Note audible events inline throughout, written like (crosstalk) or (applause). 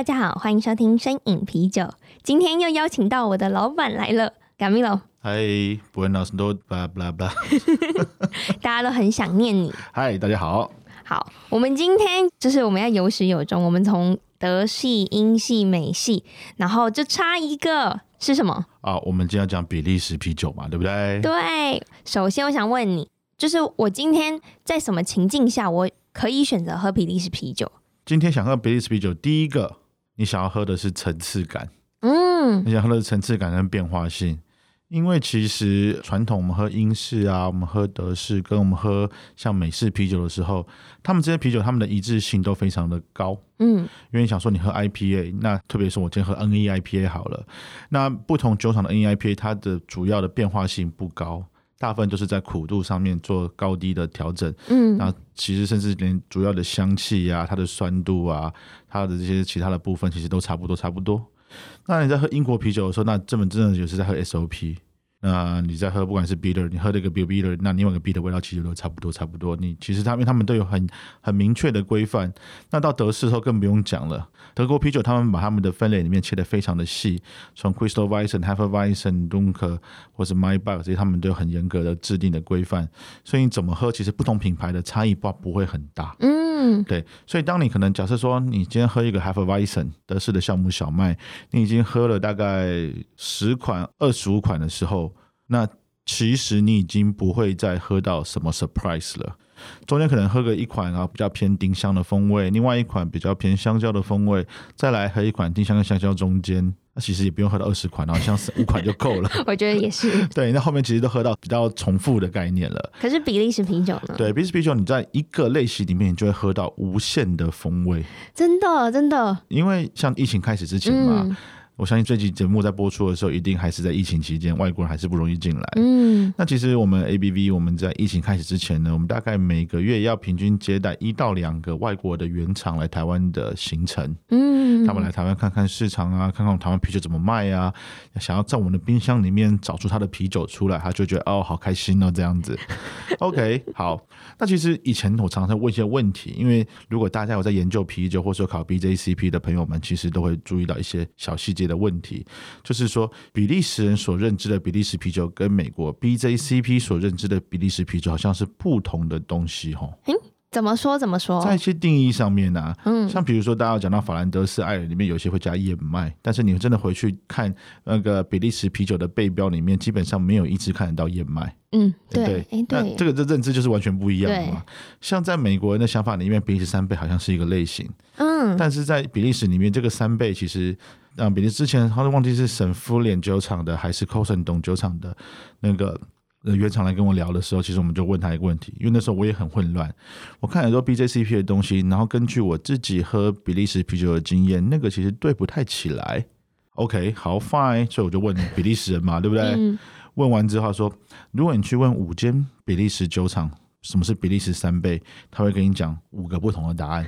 大家好，欢迎收听深饮啤酒。今天又邀请到我的老板来了，Gamilo。嗨，Buenos noches，blah blah blah。(laughs) 大家都很想念你。嗨，大家好。好，我们今天就是我们要有始有终。我们从德系、英系、美系，然后就差一个是什么？啊，我们今天要讲比利时啤酒嘛，对不对？对。首先，我想问你，就是我今天在什么情境下，我可以选择喝比利时啤酒？今天想喝比利时啤酒，第一个。你想要喝的是层次感，嗯，你想喝的层次感跟变化性，因为其实传统我们喝英式啊，我们喝德式，跟我们喝像美式啤酒的时候，他们这些啤酒他们的一致性都非常的高，嗯，因为你想说你喝 IPA，那特别是我今天喝 NEIPA 好了，那不同酒厂的 NEIPA 它的主要的变化性不高。大部分都是在苦度上面做高低的调整，嗯，那其实甚至连主要的香气呀、啊、它的酸度啊、它的这些其他的部分，其实都差不多，差不多。那你在喝英国啤酒的时候，那这本真的就是在喝 SOP。那你在喝，不管是 bitter，你喝这个 bitter，那另外一个 bitter 的味道其实都差不多，差不多。你其实他们他们都有很很明确的规范。那到德式后更不用讲了，德国啤酒他们把他们的分类里面切得非常的细，从 Crystal Weizen、Hefeweizen、Dunkel 或是 Maibock 这些，他们都有很严格的制定的规范。所以你怎么喝，其实不同品牌的差异不不会很大。嗯，嗯对。所以当你可能假设说，你今天喝一个 Hefeweizen 德式的酵母小麦，你已经喝了大概十款、二十五款的时候。那其实你已经不会再喝到什么 surprise 了，中间可能喝个一款啊比较偏丁香的风味，另外一款比较偏香蕉的风味，再来喝一款丁香跟香蕉中间，那其实也不用喝到二十款，然后像是五款就够了。(laughs) 我觉得也是。(laughs) 对，那后面其实都喝到比较重复的概念了。可是比利时啤酒呢？对，比利时啤酒你在一个类型里面，你就会喝到无限的风味。真的，真的。因为像疫情开始之前嘛。嗯我相信这期节目在播出的时候，一定还是在疫情期间，外国人还是不容易进来。嗯，那其实我们 ABV 我们在疫情开始之前呢，我们大概每个月要平均接待一到两个外国的原厂来台湾的行程。嗯，他们来台湾看看市场啊，看看台湾啤酒怎么卖啊，想要在我们的冰箱里面找出他的啤酒出来，他就觉得哦，好开心哦，这样子。(laughs) OK，好。那其实以前我常常问一些问题，因为如果大家有在研究啤酒或者说考 BJCP 的朋友们，其实都会注意到一些小细节。的问题就是说，比利时人所认知的比利时啤酒跟美国 BJCP 所认知的比利时啤酒好像是不同的东西，吼。嗯，怎么说？怎么说？在一些定义上面呢、啊，嗯，像比如说，大家讲到法兰德斯爱尔里面有些会加燕麦，但是你真的回去看那个比利时啤酒的背标里面，基本上没有一支看得到燕麦。嗯，对对，欸、对，那这个这认知就是完全不一样的嘛。像在美国人的想法里面，比利时三倍好像是一个类型，嗯，但是在比利时里面，这个三倍其实。啊，比利时之前好像忘记是省夫脸酒厂的还是 Cosendon 酒厂的那个原厂来跟我聊的时候，其实我们就问他一个问题，因为那时候我也很混乱，我看很多 BJCP 的东西，然后根据我自己喝比利时啤酒的经验，那个其实对不太起来。OK，好，Fine，所以我就问比利时人嘛，对不对？嗯、(laughs) 问完之后说，如果你去问五间比利时酒厂什么是比利时三倍，他会跟你讲五个不同的答案。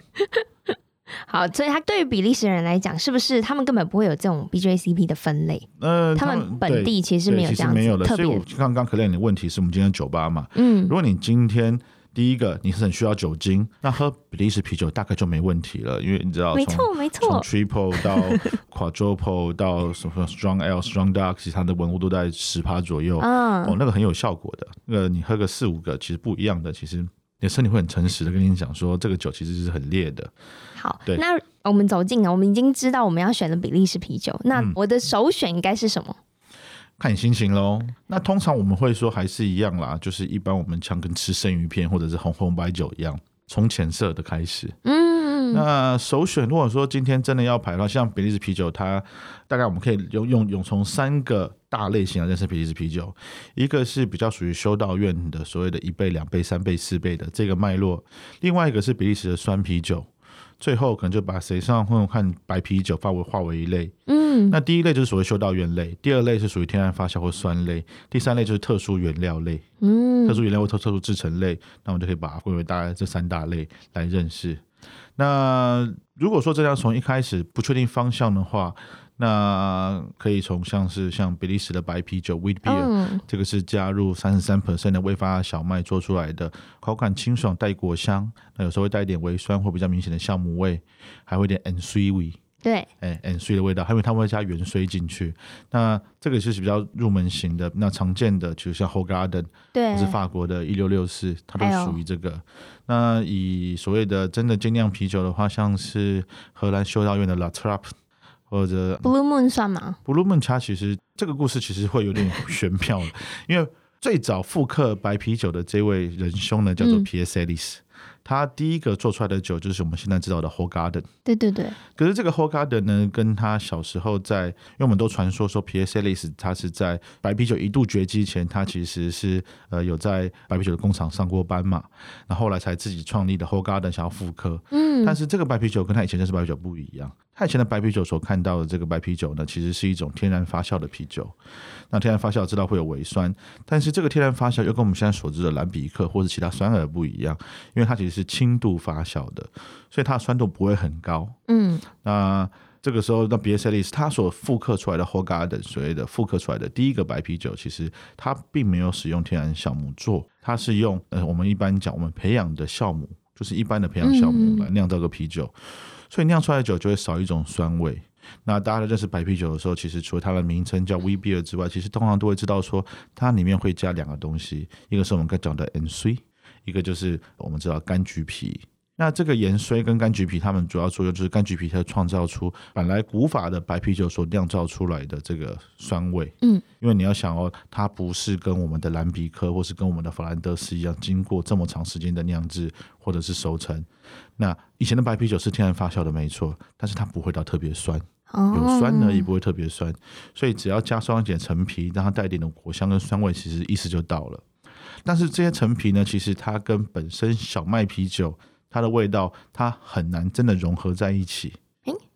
好，所以他对于比利时人来讲，是不是他们根本不会有这种 BJCP 的分类？呃，他们本地其实没有这样子，没有的。特别，所以我刚刚 Claire 你的问题是我们今天酒吧嘛？嗯，如果你今天第一个你是很需要酒精，那喝比利时啤酒大概就没问题了，因为你知道，没错没错，从 Triple 到 (laughs) Quadruple 到什么 Strong Ale、Strong Dark，其实它的温度都在十趴左右，嗯，哦，那个很有效果的。那个你喝个四五个，其实不一样的，其实你的身体会很诚实的跟你讲说，这个酒其实是很烈的。好，对，那我们走近啊，我们已经知道我们要选的比利时啤酒。那我的首选应该是什么？嗯，看你心情喽。那通常我们会说还是一样啦，就是一般我们像跟吃生鱼片或者是红红白酒一样，从浅色的开始。嗯，那首选如果说今天真的要排的话，像比利时啤酒，它大概我们可以用用用从三个大类型来认识比利时啤酒，一个是比较属于修道院的所谓的一倍、两倍、三倍、四倍的这个脉络，另外一个是比利时的酸啤酒。最后可能就把谁上会看白啤酒划为化为一类。嗯，那第一类就是所谓修道院类，第二类是属于天然发酵或酸类，第三类就是特殊原料类。嗯，特殊原料或特特殊制成类，那我们就可以把它归为大概这三大类来认识。那如果说这样从一开始不确定方向的话，那可以从像是像比利时的白啤酒 （Wheat Beer），、嗯、这个是加入三十三 percent 的未发小麦做出来的，口感清爽带果香，那有时候会带一点微酸或比较明显的酵母味，还会有点 ensuite 味。对，哎，ensuite 的味道，还有他们会加原水进去。那这个就是比较入门型的，那常见的就像 Hoegaarden，对，是法国的一六六四，它都属于这个。那以所谓的真的精酿啤酒的话，像是荷兰修道院的 La Trappe。或者 Blue Moon 算吗？Blue Moon 它其实这个故事其实会有点 (laughs) 玄妙的，因为最早复刻白啤酒的这位仁兄呢，叫做 Pierre Celis。他第一个做出来的酒就是我们现在知道的 Hoegaarden。对对对。可是这个 Hoegaarden 呢，跟他小时候在，因为我们都传说说 Pierre Celis 他是在白啤酒一度绝迹前，他其实是呃有在白啤酒的工厂上过班嘛，然后后来才自己创立的 Hoegaarden 想要复刻。嗯。但是这个白啤酒跟他以前认识白啤酒不一样。他以前的白啤酒所看到的这个白啤酒呢，其实是一种天然发酵的啤酒。那天然发酵知道会有微酸，但是这个天然发酵又跟我们现在所知的蓝比克或者其他酸尔不一样，因为它其实是轻度发酵的，所以它的酸度不会很高。嗯，那这个时候，那别塞利斯他所复刻出来的 Hoegaarden 所谓的复刻出来的第一个白啤酒，其实它并没有使用天然酵母做，它是用呃我们一般讲我们培养的酵母，就是一般的培养酵母来酿造个啤酒。嗯所以酿出来的酒就会少一种酸味。那大家在认识白啤酒的时候，其实除了它的名称叫 Beer 之外，其实通常都会知道说它里面会加两个东西，一个是我们刚讲的盐水，一个就是我们知道柑橘皮。那这个盐水跟柑橘皮，它们主要作用就是柑橘皮它创造出本来古法的白啤酒所酿造出来的这个酸味。嗯，因为你要想哦，它不是跟我们的蓝比科或是跟我们的法兰德斯一样，经过这么长时间的酿制或者是熟成。那以前的白啤酒是天然发酵的，没错，但是它不会到特别酸，有酸呢也，不会特别酸。所以只要加上一点陈皮，让它带一点的果香跟酸味，其实意思就到了。但是这些陈皮呢，其实它跟本身小麦啤酒。它的味道，它很难真的融合在一起。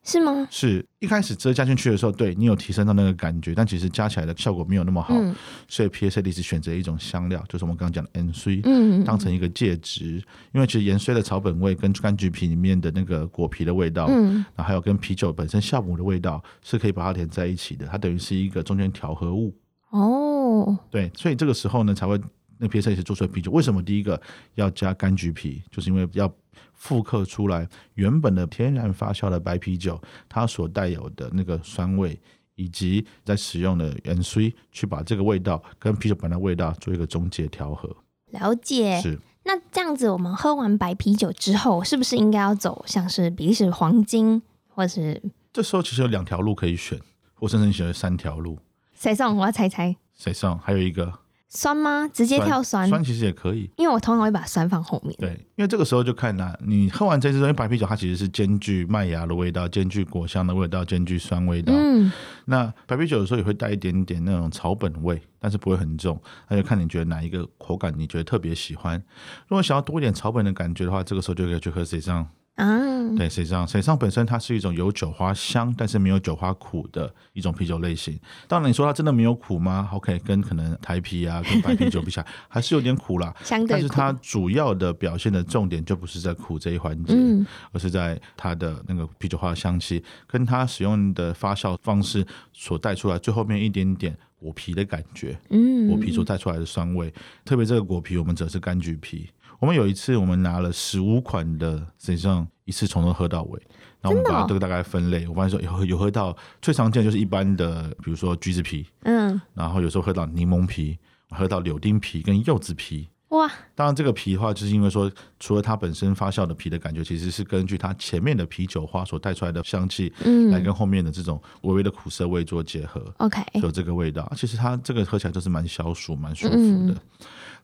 诶，是吗？是一开始直接加进去的时候，对你有提升到那个感觉，但其实加起来的效果没有那么好。嗯、所以 Pierre Celis 选择一种香料，就是我们刚刚讲的盐水，嗯，当成一个介质。因为其实盐水的草本味跟柑橘皮里面的那个果皮的味道，嗯，然后还有跟啤酒本身酵母的味道，是可以把它连在一起的。它等于是一个中间调和物。哦，对，所以这个时候呢，才会那 Pierre Celis 做出来啤酒。为什么第一个要加柑橘皮？就是因为要。复刻出来原本的天然发酵的白啤酒，它所带有的那个酸味，以及在使用的盐水，去把这个味道跟啤酒本来的味道做一个中介调和。了解。是。那这样子，我们喝完白啤酒之后，是不是应该要走像是比利时黄金，或是？这时候其实有两条路可以选，我甚至选了三条路。谁送？我要猜猜。谁送？还有一个。酸吗？直接跳酸？酸其实也可以，因为我通常会把酸放后面。对，因为这个时候就看啦，你喝完这支因为白啤酒，它其实是兼具麦芽的味道，兼具果香的味道，兼具酸味道。嗯，那白啤酒有时候也会带一点点那种草本味，但是不会很重。那就看你觉得哪一个口感你觉得特别喜欢。如果想要多一点草本的感觉的话，这个时候就可以去喝水上。啊，对，水上水上本身它是一种有酒花香，但是没有酒花苦的一种啤酒类型。当然，你说它真的没有苦吗？OK，跟可能台啤啊，跟白啤酒比起来，还是有点苦啦。(laughs) 相对。但是它主要的表现的重点就不是在苦这一环节，嗯、而是在它的那个啤酒花的香气，跟它使用的发酵方式所带出来最后面一点点果皮的感觉。嗯，果皮所带出来的酸味，特别这个果皮，我们指的是柑橘皮。我们有一次，我们拿了十五款的，实际上一次从头喝到尾，然后我们把这个大概分类。我发现说有有喝到最常见的就是一般的，比如说橘子皮，嗯，然后有时候喝到柠檬皮，喝到柳丁皮跟柚子皮。哇！当然这个皮的话，就是因为说除了它本身发酵的皮的感觉，其实是根据它前面的啤酒花所带出来的香气，嗯，来跟后面的这种微微的苦涩味做结合。OK，有这个味道。其实它这个喝起来就是蛮消暑、蛮舒服的。嗯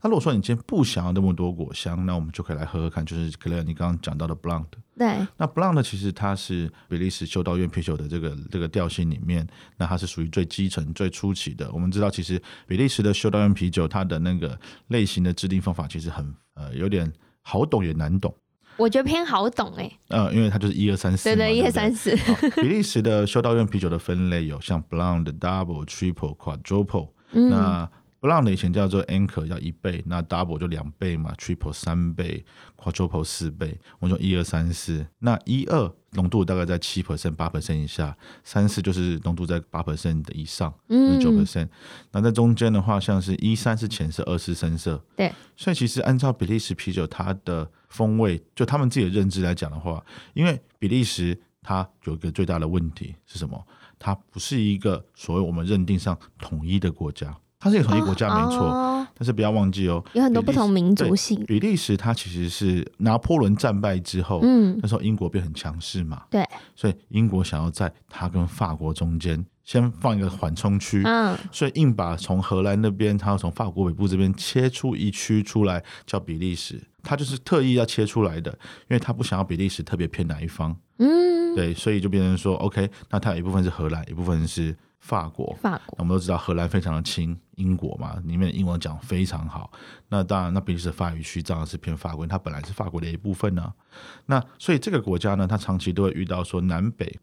那如果说你今天不想要那么多果香，那我们就可以来喝喝看，就是 Claire 你刚刚讲到的 blond。对。那 blond 其实它是比利时修道院啤酒的这个这个调性里面，那它是属于最基层、最初期的。我们知道，其实比利时的修道院啤酒，它的那个类型的制定方法其实很呃有点好懂也难懂。我觉得偏好懂哎。呃，因为它就是一二三四。对对，一二三四。比利时的修道院啤酒的分类有像 Blonde、Double、Triple、Quadruple。嗯。那 Blonde 以前叫做 Anchor，叫一倍，那 Double 就两倍嘛，Triple 三倍，Quadruple 四倍。我们说一二三四，那一二浓度大概在七 percent、八 percent 以下，三四就是浓度在八 percent 的以上，嗯，九 percent。那在中间的话，像是一三是浅色，二四深色。对。所以其实按照比利时啤酒它的风味，就他们自己的认知来讲的话，因为比利时它有一个最大的问题是什么？它不是一个所谓我们认定上统一的国家。它是一个统一国家没错，哦，但是不要忘记哦，有很多不同民族性。比利时它其实是拿破仑战败之后，嗯，那时候英国变很强势嘛，对，所以英国想要在它跟法国中间先放一个缓冲区，嗯，所以硬把从荷兰那边，它要从法国北部这边切出一区出来叫比利时，它就是特意要切出来的，因为它不想要比利时特别偏哪一方，嗯，对，所以就变成说，OK，那它有一部分是荷兰，一部分是。法国，法国，我们都知道荷兰非常的亲英国嘛，里面的英文讲非常好。那当然，那比利时法语区当然是偏法国，它本来是法国的一部分呢、啊。那所以这个国家呢，它长期都会遇到说南北，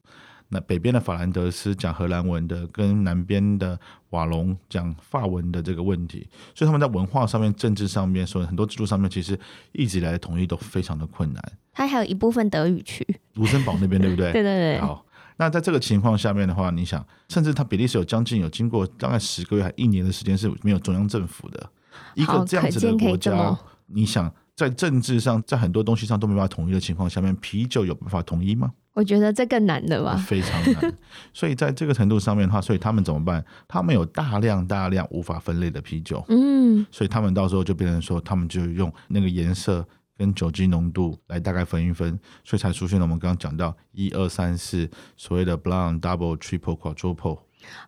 那北边的法兰德斯讲荷兰文的，跟南边的瓦隆讲法文的这个问题，所以他们在文化上面、政治上面，所以很多制度上面，其实一直以来的统一都非常的困难。它还有一部分德语区，卢森堡那边对不对？对对对。好。那在这个情况下面的话，你想，甚至他比利时有将近有经过大概十个月还一年的时间是没有中央政府的一个这样子的国家，你想在政治上，在很多东西上都没办法统一的情况下面，啤酒有办法统一吗？我觉得这更难的吧，非常难。所以在这个程度上面的话，所以他们怎么办？他们有大量大量无法分类的啤酒，嗯，所以他们到时候就变成说，他们就用那个颜色。跟酒精浓度来大概分一分，所以才出现了我们刚刚讲到一二三四所谓的 Blonde、Double、Triple、Quadruple。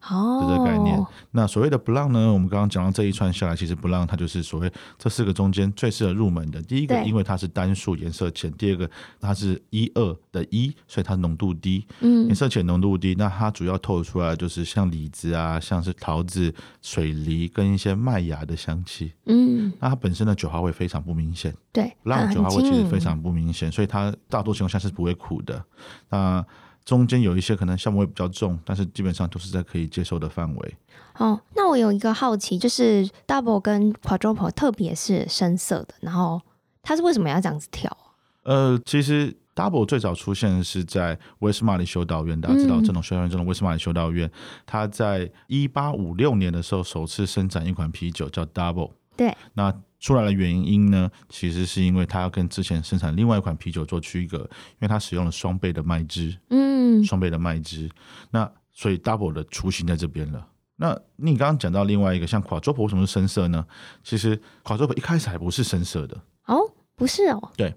哦，这个概念。那所谓的 Blonde 呢？我们刚刚讲到这一串下来，其实 Blonde 它就是所谓这四个中间最适合入门的。第一个，因为它是单数颜色浅；第二个，它是一二的一，所以它浓度低。嗯，颜色浅，浓度低。那它主要透出来就是像李子啊，像是桃子、水梨跟一些麦芽的香气。嗯，那它本身的酒花味非常不明显。对，Blonde 酒花味其实非常不明显，所以它大多情况下是不会苦的。那中间有一些可能项目会比较重，但是基本上都是在可以接受的范围。哦，那我有一个好奇，就是 Double 跟 Quadruple 特别是深色的，然后它是为什么要这样子调？呃，其实 Double 最早出现是在威斯玛里修道院，大家知道这种修道院，这种威斯玛里修道院，它在一八五六年的时候首次生产一款啤酒叫 Double。对，那。出来的原因呢，其实是因为它要跟之前生产另外一款啤酒做区隔，因为它使用了双倍的麦汁，嗯，双倍的麦汁，那所以 double 的雏形在这边了。那你刚刚讲到另外一个像 quadruple 为什么是深色呢？其实 quadruple 一开始还不是深色的哦，不是哦，对。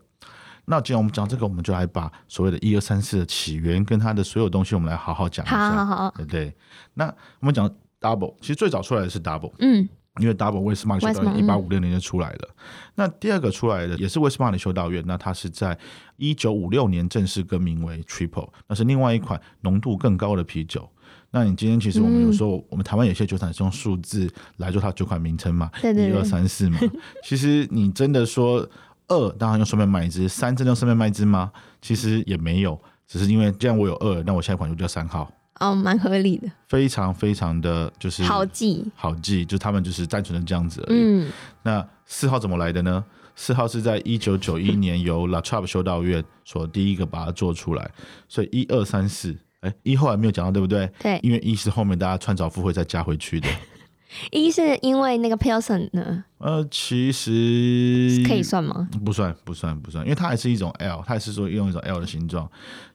那既然我们讲这个，我们就来把所谓的一二三四的起源跟它的所有东西，我们来好好讲一下，好好好，对不对？那我们讲 double，其实最早出来的是 double，嗯。因为 Double 威斯玛里修道院一八五六年就出来了，那第二个出来的也是威斯玛里修道院，那它是在一九五六年正式更名为 Triple，那是另外一款浓度更高的啤酒。那你今天其实我们有时候我们台湾有些酒厂是用数字来做它酒款名称嘛，一二三四嘛。(laughs) 其实你真的说二当然用顺便麦汁，三真的用顺便麦汁吗？其实也没有，只是因为既然我有二，那我下一款就叫三号。哦，蛮合理的，非常非常的就是好记，好记，就他们就是单纯的这样子而已。嗯，那四号怎么来的呢？四号是在一九九一年由 La Trappe 修道院所第一个把它做出来，所以一二三四，哎，一后来没有讲到，对不对？对，因为一是后面大家穿凿附会再加回去的。(laughs) 一是因为那个 Pilsen 呢？呃，其实可以算吗？不算，不算，不算，因为它还是一种 L，它还是说用一种 L 的形状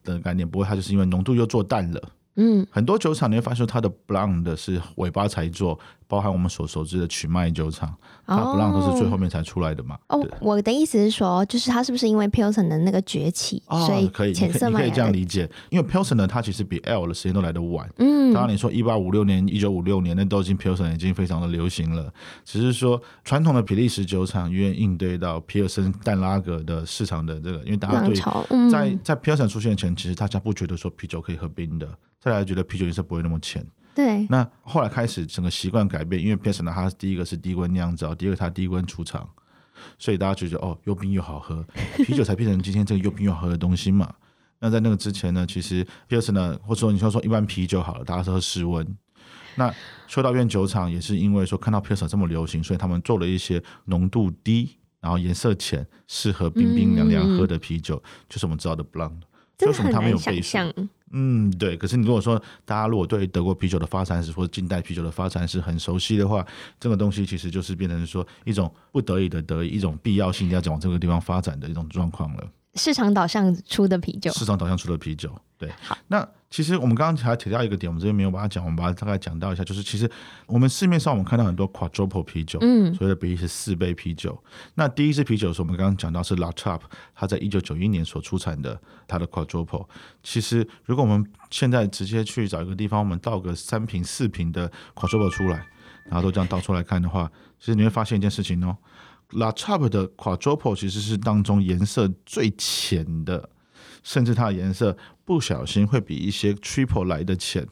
的概念，不过它就是因为浓度又做淡了。嗯，很多酒厂你会发现它的 blonde 是尾巴才做。包含我们所熟知的曲麦酒厂，它 Blonde 都是最后面才出来的嘛。哦，我的意思是说，就是它是不是因为 Pilsen 的那个崛起，哦、所以可以浅色可以这样理解。因为 Pilsen 呢，它其实比 Ale 的时间都来得晚。嗯，当然你说一八五六年、一九五六年，那都已经 Pilsen 已经非常的流行了。只是说传统的比利时酒厂愿意应对到皮尔森淡拉格的市场的这个，因为大家对在在 Pilsen 出现前，其实大家不觉得说啤酒可以喝冰的，再来觉得啤酒颜色不会那么浅。对，那后来开始整个习惯改变，因为 Pilsner 它第一个是低温酿造，第二个它低温储藏，所以大家就觉得哦，又冰又好喝，啤酒才变成今天这个又冰又好喝的东西嘛。那在那个之前呢，其实 Pilsner 呢，或者说你说说一般啤酒好了，大家是喝室温。那修道院酒厂也是因为说看到 Pilsner 这么流行，所以他们做了一些浓度低，然后颜色浅，适合冰冰凉凉喝的啤酒，嗯、就是我们知道的 Blonde。为什么他没有背书？嗯，对。可是你如果说大家如果对德国啤酒的发展史或者近代啤酒的发展史很熟悉的话，这个东西其实就是变成说一种不得已的得一种必要性要往这个地方发展的一种状况了。市场导向出的啤酒，市场导向出的啤酒，对。好，那其实我们刚刚还提到一个点，我们这边没有把它讲，我们把它大概讲到一下，就是其实我们市面上我们看到很多 Quadruple 啤酒，嗯，所谓的比例是四杯啤酒。那第一支啤酒是我们刚刚讲到是 La Trappe，它在一九九一年所出产的它的 Quadruple。其实如果我们现在直接去找一个地方，我们倒个三瓶四瓶的 Quadruple 出来，然后都这样倒出来看的话，其实你会发现一件事情哦。La Trappe 的 Quadruple 其实是当中颜色最浅的，甚至它的颜色不小心会比一些 Triple 来的浅。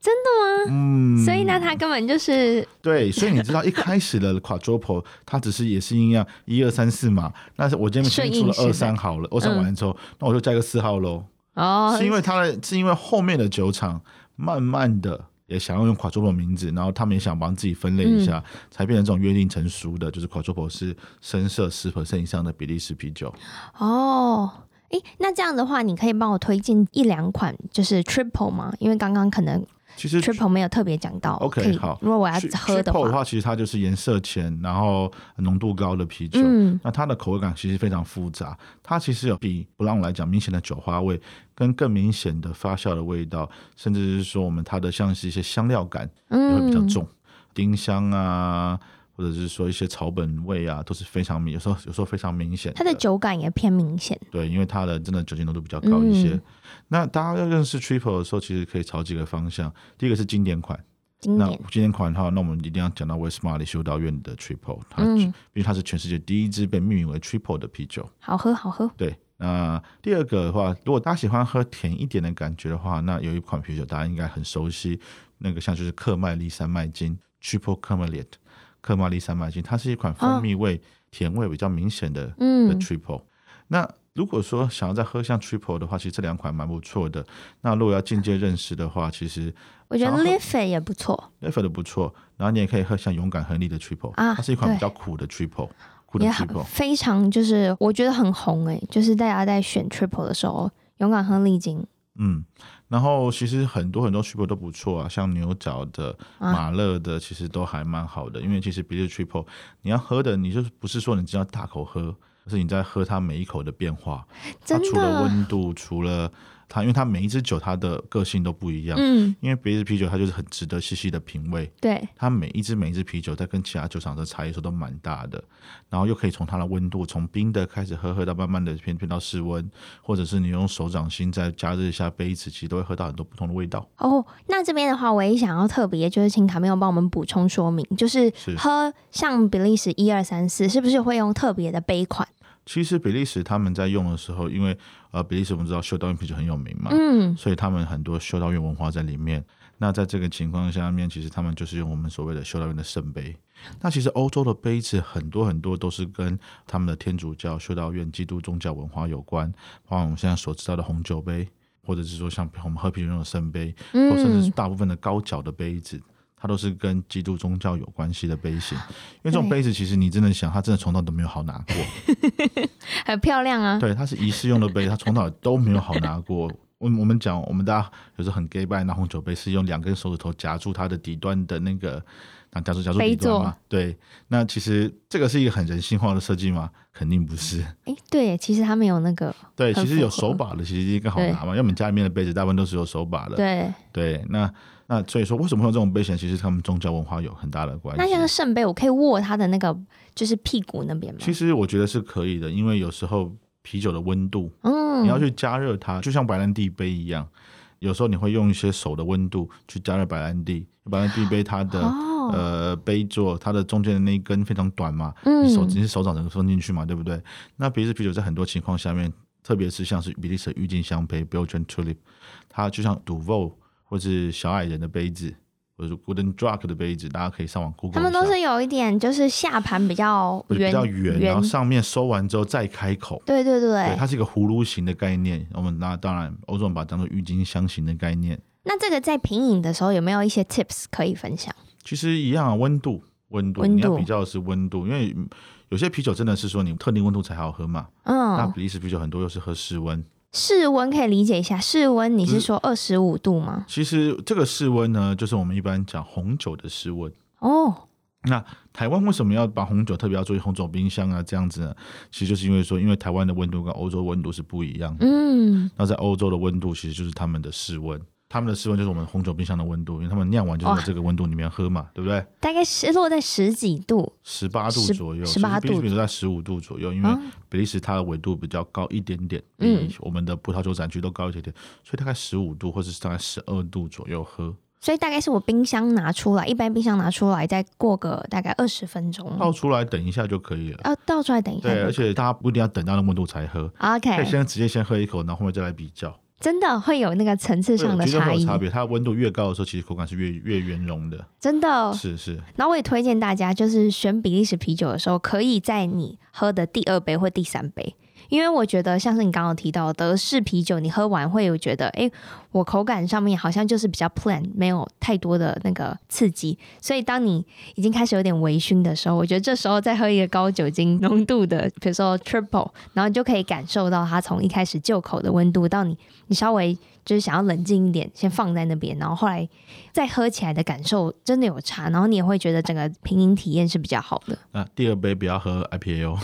真的吗？嗯，所以呢，它根本就是对。所以你知道一开始的 Quadruple 它只是也是一样一二三四嘛，但是我今天先出了二三好了，二三完之后，那我就加个四号喽。哦，是因为它的，是因为后面的酒厂慢慢的。也想要用 Quadruple 名字，然后他们也想帮自己分类一下，嗯、才变成这种约定成熟的，就是 Quadruple 是深色十 percent 以上的比利时啤酒。哦，诶，那这样的话，你可以帮我推荐一两款就是 Triple 吗？因为刚刚可能。其实 Triple 没有特别讲到，OK 好。如果我要喝的话，的话其实它就是颜色浅，然后浓度高的啤酒。嗯，那它的口味感其实非常复杂，它其实有比布朗来讲明显的酒花味，跟更明显的发酵的味道，甚至是说我们它的像是一些香料感也会比较重，嗯、丁香啊。或者是说一些草本味啊，都是非常明，有时候有时候非常明显。它的酒感也偏明显。对，因为它的真的酒精浓度比较高一些。嗯、那大家要认识 Triple 的时候，其实可以朝几个方向。第一个是经典款，经典那经典款的话，那我们一定要讲到 Westmalle 修道院的 Triple，它、嗯、因为它是全世界第一支被命名为 Triple 的啤酒。好喝，好喝。对，那第二个的话，如果大家喜欢喝甜一点的感觉的话，那有一款啤酒大家应该很熟悉，那个像就是克麦利山麦金 Triple Carmelite 克玛丽山脉金，它是一款蜂蜜味、哦、甜味比较明显的的 Triple。那如果说想要再喝像 Triple 的话，其实这两款蛮不错的。那如果要进阶认识的话，其实我觉得 Leffe 也不错，Leffe 的不错。然后你也可以喝像勇敢亨利的 Triple，、啊、它是一款比较苦的 Triple，苦的 Triple，非常就是我觉得很红诶、欸，就是大家在选 Triple 的时候，勇敢亨利金，嗯。然后其实很多很多 triple 都不错啊，像牛角的、马勒的，其实都还蛮好的。啊、因为其实比利时 triple 你要喝的，你就不是说你只要大口喝，而是你在喝它每一口的变化。它除了温度，除了它，因为它每一支酒它的个性都不一样。嗯，因为比利时啤酒它就是很值得细细的品味。对，它每一支每一支啤酒在跟其他酒厂的差异数都蛮大的，然后又可以从它的温度，从冰的开始喝，喝到慢慢的偏偏到室温，或者是你用手掌心再加热一下杯子，其实都会喝到很多不同的味道。哦，那这边的话，我也想要特别就是请卡梅隆帮我们补充说明，就是喝像比利时一二三四，是不是会用特别的杯款？其实比利时他们在用的时候，因为呃比利时我们知道修道院啤酒很有名嘛，嗯，所以他们很多修道院文化在里面。那在这个情况下面，其实他们就是用我们所谓的修道院的圣杯。那其实欧洲的杯子很多很多都是跟他们的天主教修道院基督宗教文化有关，包括我们现在所知道的红酒杯，或者是说像我们喝啤酒用的圣杯，或甚至是大部分的高脚的杯子。它都是跟基督宗教有关系的杯型，因为这种杯子其实你真的想，它真的从头都没有好拿过，(laughs) 很漂亮啊。对，它是仪式用的杯，它从头都没有好拿过。我我们讲，我们大家有时候很 gay 拜拿红酒杯，是用两根手指头夹住它的底端的那个，那夹住夹住底端嘛。对，那其实这个是一个很人性化的设计吗？肯定不是。哎，对，其实他们有那个，对，其实有手把的，其实应该好拿嘛。因为我们家里面的杯子大部分都是有手把的。对对，那。那所以说，为什么会有这种杯型？其实他们宗教文化有很大的关系。那像圣杯，我可以握它的那个，就是屁股那边吗？其实我觉得是可以的，因为有时候啤酒的温度，嗯，你要去加热它，就像白兰地杯一样。有时候你会用一些手的温度去加热白兰地。白兰地杯它的、哦、呃杯座，它的中间的那一根非常短嘛，嗯，你手只是手掌整个放进去嘛，对不对？那比利时啤酒在很多情况下面，特别是像是比利时郁金香杯 （Belgian Tulip），它就像 Duvel 或是小矮人的杯子，或者是 Guten Tag 的杯子，大家可以上网 Google。他们都是有一点就是下盘比较圆，比较圆，然后上面收完之后再开口。对对对，对，它是一个葫芦形的概念。我们那当然，欧洲人把它当做郁金香型的概念。那这个在品饮的时候有没有一些 tips 可以分享？其实一样啊，温度，温度，温度，你要比较的是温度，因为有些啤酒真的是说你特定温度才好喝嘛。嗯，那比利时啤酒很多又是喝室温。室温可以理解一下，室温你是说二十五度吗？其实这个室温呢，就是我们一般讲红酒的室温。哦，那台湾为什么要把红酒特别要注意红酒冰箱啊？这样子呢？其实就是因为说，因为台湾的温度跟欧洲温度是不一样的。嗯，那在欧洲的温度其实就是他们的室温。他们的室温就是我们红酒冰箱的温度，因为他们酿完就是在这个温度里面喝嘛，对不对？大概是落在十几度，十八度左右，十八度，比利时在十五度左右，因为比利时它的纬度比较高一点点，比我们的葡萄酒产区都高一点点，所以大概十五度或者是大概十二度左右喝。所以大概是我冰箱拿出来，一般冰箱拿出来，再过个大概二十分钟，倒出来等一下就可以了。啊，倒出来等一下，对，而且大家不一定要等到那温度才喝，OK，可以先直接先喝一口，然后后面再来比较。真的会有那个层次上的差异，差别。它温度越高的时候，其实口感是越越圆融的。真的，是是。然后我也推荐大家，就是选比利时啤酒的时候，可以在你喝的第二杯或第三杯。因为我觉得，像是你刚刚提到德式啤酒，你喝完会有觉得，哎，我口感上面好像就是比较 plain，没有太多的那个刺激。所以当你已经开始有点微醺的时候，我觉得这时候再喝一个高酒精浓度的，比如说 triple，然后你就可以感受到它从一开始就口的温度到你你稍微。就是想要冷静一点，先放在那边，然后后来再喝起来的感受真的有差，然后你也会觉得整个品饮体验是比较好的。(laughs) 啊，第二杯不要喝 IPA 哦。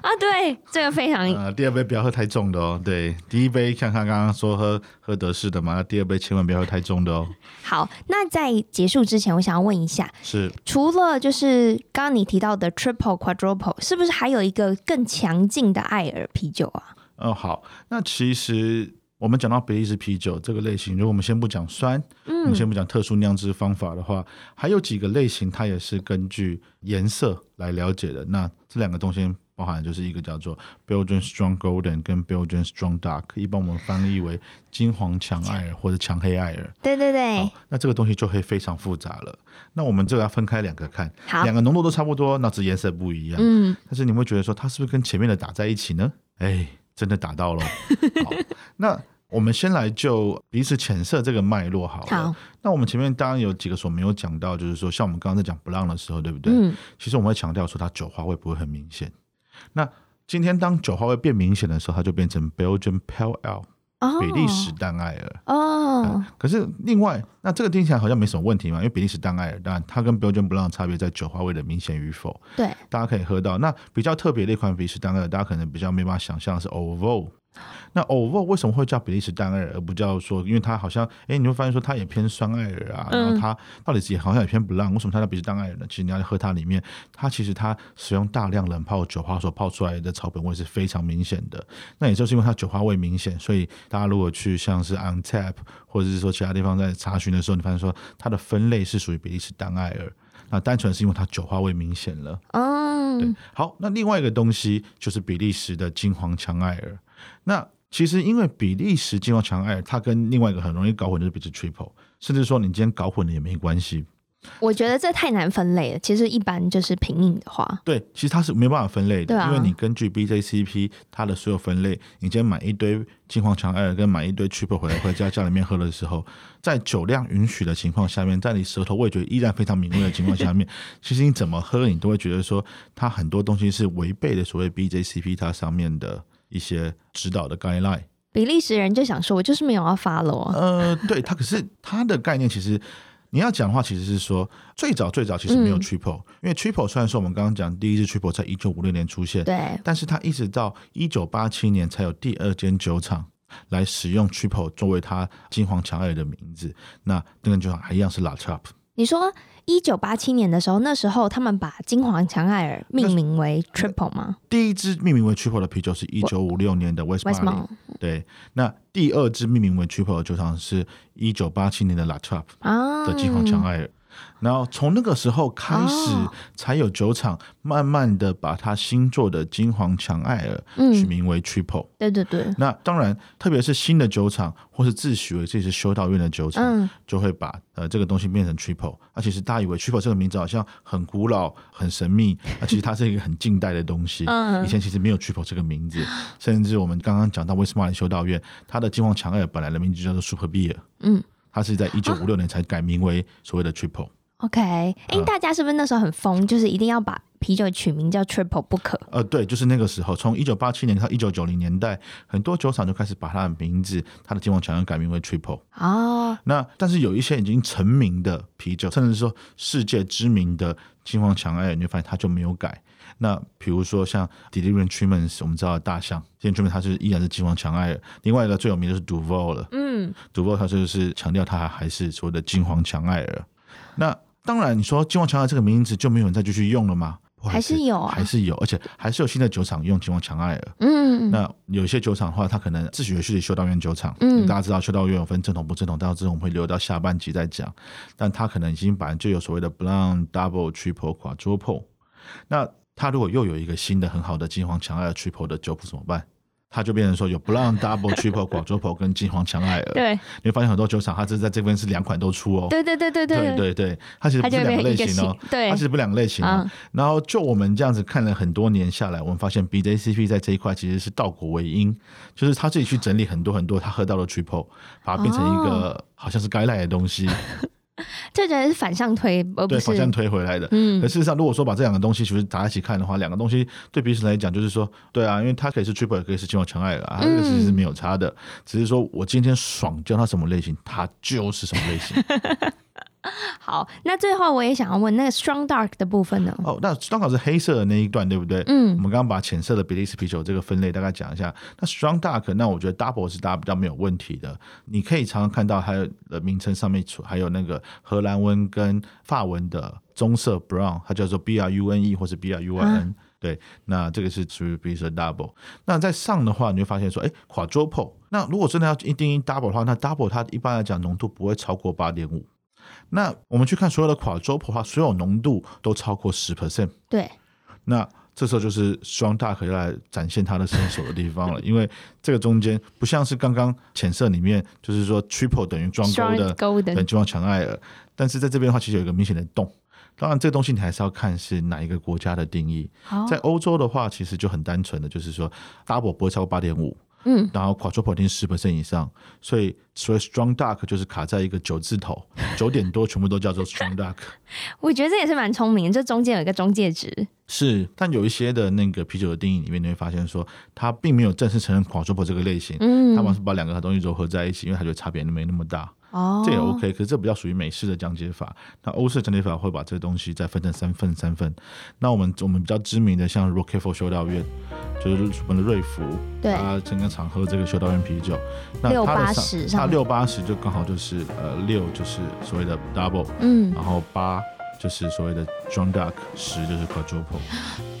啊，对，这个非常。啊，第二杯不要喝太重的哦。对，第一杯像他刚刚说喝喝德式的嘛，那第二杯千万不要喝太重的哦。(laughs) 好，那在结束之前，我想要问一下，是除了就是刚刚你提到的 Triple Quadruple，是不是还有一个更强劲的艾尔啤酒啊？哦，好，那其实。我们讲到比利时啤酒这个类型，如果我们先不讲酸，嗯，我们先不讲特殊酿制方法的话，还有几个类型，它也是根据颜色来了解的。那这两个东西包含就是一个叫做 Belgian Strong Golden 跟 Belgian Strong Dark，一般我们翻译为金黄强艾尔 (laughs) 或者强黑艾尔。对对对。那这个东西就会非常复杂了。那我们这个要分开两个看，好，两个浓度都差不多，那只颜色不一样。嗯。但是你会觉得说，它是不是跟前面的打在一起呢？哎，真的打到了。(laughs) 好，那。我们先来就比利时浅色这个脉络好了。好，那我们前面当然有几个所没有讲到，就是说像我们刚刚在讲 Blanc 的时候，对不对？嗯。其实我们会强调说它酒花味不会很明显。那今天当酒花味变明显的时候，它就变成 Belgian Pale Ale。比利时淡艾尔哦、嗯，可是另外，那这个听起来好像没什么问题嘛，因为比利时淡艾尔，当然它跟 Belgian Blanc 差别在酒花味的明显与否。对，大家可以喝到。那比较特别的一款比利时淡艾尔，大家可能比较没办法想象是 Orval。那 Orval 为什么会叫比利时淡艾尔，而不叫说？因为它好像，哎，你会发现说它也偏酸艾尔啊，然后它到底是也好像也偏 Blanc，为什么它叫比利时淡艾尔呢？其实你要喝它里面，它其实它使用大量冷泡酒花所泡出来的草本味是非常明显的。那也就是因为它酒花味明显，所以大家如果去像是 Untappd 或者是说其他地方在查询的时候，你发现说它的分类是属于比利时淡艾尔，那单纯是因为它酒花味明显了。嗯，对。好，那另外一个东西就是比利时的金黄强艾尔。那其实因为比利时金黄强艾，它跟另外一个很容易搞混的就是比利时 Triple，甚至说你今天搞混了也没关系。我觉得这太难分类了。其实一般就是平饮的话，对，其实它是没办法分类的，啊、因为你根据 BJCP 它的所有分类，你今天买一堆金黄强艾尔跟买一堆 Triple 回来回家家里面喝的时候，在酒量允许的情况下面，在你舌头味觉依然非常敏锐的情况下面，(laughs) 其实你怎么喝你都会觉得说它很多东西是违背的所谓 BJCP 它上面的。一些指导的 guideline，比利时人就想说，我就是没有要 follow。呃，对他，可是他的概念其实你要讲的话，其实是说最早最早其实没有 triple，、嗯、因为 triple 虽然说我们刚刚讲第一支 triple 在一九五六年出现，对，但是他一直到一九八七年才有第二间酒厂来使用 triple 作为它金黄强艾的名字，那那个酒厂还一样是 La Trappe。你说一九八七年的时候，那时候他们把金黄强艾尔命名为 Triple 吗？第一支命名为 Triple 的啤酒是一九五六年的 Westmalle。对，那第二支命名为 Triple 的酒厂是一九八七年的 La Trappe 的金黄强艾尔。然后从那个时候开始，才有酒厂慢慢的把它新做的金黄强艾尔取名为 Triple。对对对。那当然，特别是新的酒厂或是自诩为自己是修道院的酒厂，嗯、就会把呃这个东西变成 Triple。而其实大家以为 Triple 这个名字好像很古老、很神秘，(laughs) 那其实它是一个很近代的东西。以前其实没有 Triple 这个名字，甚至我们刚刚讲到威斯玛兰修道院，它的金黄强艾尔本来的名字叫做 Super Beer。嗯。它是在一九五六年才改名为所谓的 Triple。OK，哎、欸，大家是不是那时候很疯，就是一定要把啤酒取名叫 Triple 不可？呃，对，就是那个时候，从一九八七年到一九九零年代，很多酒厂就开始把它的名字、它的金黄强艾改名为 Triple。哦，那但是有一些已经成名的啤酒，甚至说世界知名的金黄强艾，你会发现它就没有改。那比如说像 Delirium Tremens，我们知道的大象，Delirium Tremens 它是依然是金黄强艾。另外一个最有名的是 Duval 了，嗯，Duval 它就是强调它还是所谓的金黄强艾。那当然，你说金黄强艾这个名字就没有人再继续用了吗？还是有啊，还是有，而且还是有新的酒厂用金黄强艾尔。嗯，那有些酒厂的话，它可能自诩为是修道院酒厂。嗯，大家知道修道院有分正统不正统，到之后我们会留到下半集再讲。但它可能已经本来就有所谓的 Blanc Double Triple Quadruple。那他如果又有一个新的很好的金黄强艾尔 triple 的酒谱怎么办？他就变成说有 b l o n double triple 广州 p 跟金黄强艾尔。对，你会发现很多酒厂，它是在这边是两款都出哦。对对对对对对对，它其实不是两个类型哦。对，它其实不两个类型、然后就我们这样子看了很多年下来，我们发现 BJCP 在这一块其实是倒果为因，就是他自己去整理很多很多他喝到的 triple，把它变成一个好像是该来的东西。这觉得是反向推，而不是对反向推回来的。嗯，可事实上，如果说把这两个东西其实打在一起看的话，两个东西对彼此来讲，就是说，对啊，因为他可以是 triple，也可以是金毛强艾尔啊，它这个其实是没有差的，嗯、只是说我今天爽叫他什么类型，他就是什么类型。(laughs) 好，那最后我也想要问那个 strong dark 的部分呢？哦，那 strong dark 是黑色的那一段，对不对？嗯，我们刚刚把浅色的比利时啤酒这个分类大概讲一下。那 strong dark，那我觉得 double 是大家比较没有问题的。你可以常常看到它的名称上面还有那个荷兰文跟法文的棕色 brown，它叫做 B R U N E 或是 B R U I N。对，那这个是属于比利时 double。那在上的话，你会发现说，哎，quadruple。那如果真的要一定义 double 的话，那 double 它一般来讲浓度不会超过八点五。那我们去看所有的 Quadruple 的话，所有浓度都超过十 percent。对，那这时候就是 Strong Dark 要来展现它的身手的地方了，(laughs) 因为这个中间不像是刚刚浅色里面，就是说 Triple 等于庄勾的等于金黄强艾尔，但是在这边的话，其实有一个明显的洞。当然，这个东西你还是要看是哪一个国家的定义。在欧洲的话，其实就很单纯的，就是说 Double 不会超过八点五。嗯，然后 Quadruple 定十 percent 以上，所以所以 Strong duck 就是卡在一个九字头，(laughs) 九点多全部都叫做 Strong duck。(laughs) 我觉得这也是蛮聪明的，这中间有一个中介值。是，但有一些的那个啤酒的定义里面，你会发现说，它并没有正式承认 Quadruple 这个类型，嗯，他们是把两个东西揉合在一起，因为它觉得差别没那么大。哦，这也 OK，可是这比较属于美式的讲解法。那欧式讲解法会把这个东西再分成三份三份。那我们我们比较知名的像 Rockefort 修道院，就是我们的瑞福，对，他经常常喝这个修道院啤酒。那六八十，他六八十就刚好就是呃六就是所谓的 double，嗯，然后八。就是所谓的 Strong Dark，十就是 Quadruple。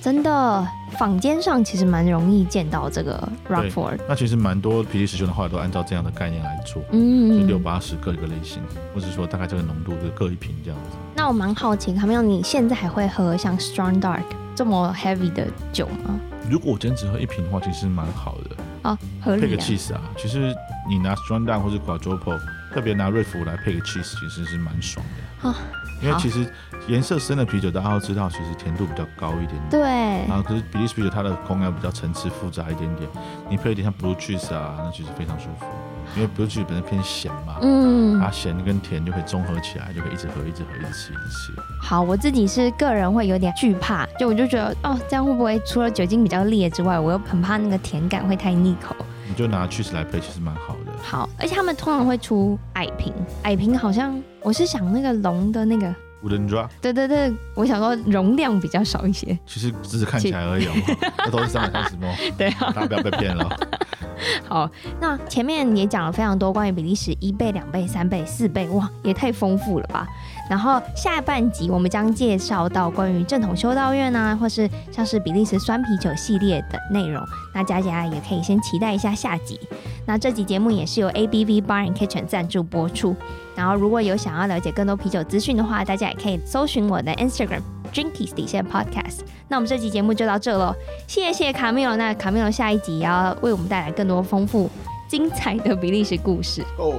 真的，坊间上其实蛮容易见到这个 Rockford。那其实蛮多比利时酒的话都按照这样的概念来做，嗯，就六八十各一个类型，或者说大概这个浓度就各一瓶这样子。那我蛮好奇，卡梅隆你现在还会喝像 Strong Dark 这么 heavy 的酒吗？如果我今天只喝一瓶的话，其实蛮好的。哦，合理。配个 cheese 啊，其实你拿 Strong Dark 或是 Quadruple，特别拿瑞福来配个 cheese，其实是蛮爽的。哦因为其实颜色深的啤酒，大家都知道，其实甜度比较高一点点。对。然后，可是比利时啤酒它的口感比较层次复杂一点点，你配一点像 blue cheese 啊，那其实非常舒服。因为 blue cheese 本身偏咸嘛，嗯，它咸跟甜就可以综合起来，就可以一直喝，一直喝，一直吃，一直吃。好，我自己是个人会有点惧怕，就我就觉得哦，这样会不会除了酒精比较烈之外，我又很怕那个甜感会太腻口。你就拿 cheese 来配，其实蛮好的。好，而且他们通常会出矮瓶，矮瓶好像我是想那个龙的那个。Wooden drop 对对对，我想说容量比较少一些。其实只是看起来而已，那都是三百三十 ml。(laughs) 对啊，大家不要被骗了。(laughs) 好，那前面也讲了非常多关于比利时一倍、两倍、三倍、四倍，哇，也太丰富了吧！然后下半集我们将介绍到关于正统修道院啊，或是像是比利时酸啤酒系列的内容，那大家也可以先期待一下下集。那这集节目也是由 ABV Bar and Kitchen 赞助播出。然后如果有想要了解更多啤酒资讯的话，大家也可以搜寻我的 Instagram Drinkies 底线 Podcast。那我们这集节目就到这喽，谢谢卡米罗。那卡米罗下一集也要为我们带来更多丰富精彩的比利时故事哦。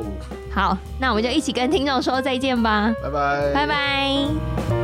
好，那我们就一起跟听众说再见吧，拜拜，拜拜。